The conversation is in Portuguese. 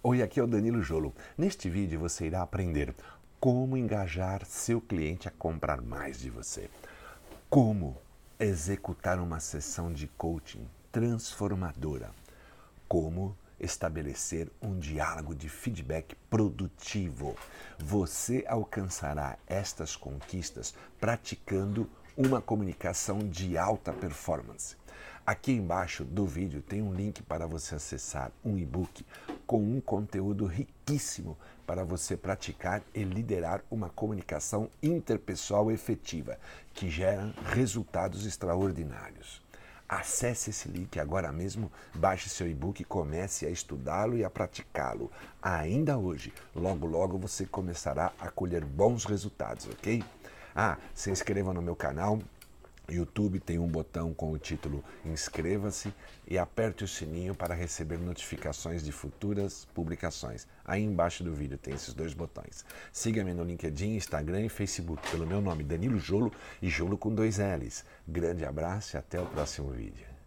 Oi, aqui é o Danilo Jolo. Neste vídeo você irá aprender como engajar seu cliente a comprar mais de você. Como executar uma sessão de coaching transformadora. Como estabelecer um diálogo de feedback produtivo. Você alcançará estas conquistas praticando uma comunicação de alta performance. Aqui embaixo do vídeo tem um link para você acessar um e-book com um conteúdo riquíssimo para você praticar e liderar uma comunicação interpessoal efetiva que gera resultados extraordinários. Acesse esse link agora mesmo, baixe seu e-book e comece a estudá-lo e a praticá-lo. Ainda hoje, logo logo você começará a colher bons resultados, ok? Ah, se inscreva no meu canal, YouTube tem um botão com o título Inscreva-se e aperte o sininho para receber notificações de futuras publicações. Aí embaixo do vídeo tem esses dois botões. Siga-me no LinkedIn, Instagram e Facebook pelo meu nome Danilo Jolo e Jolo com dois L's. Grande abraço e até o próximo vídeo.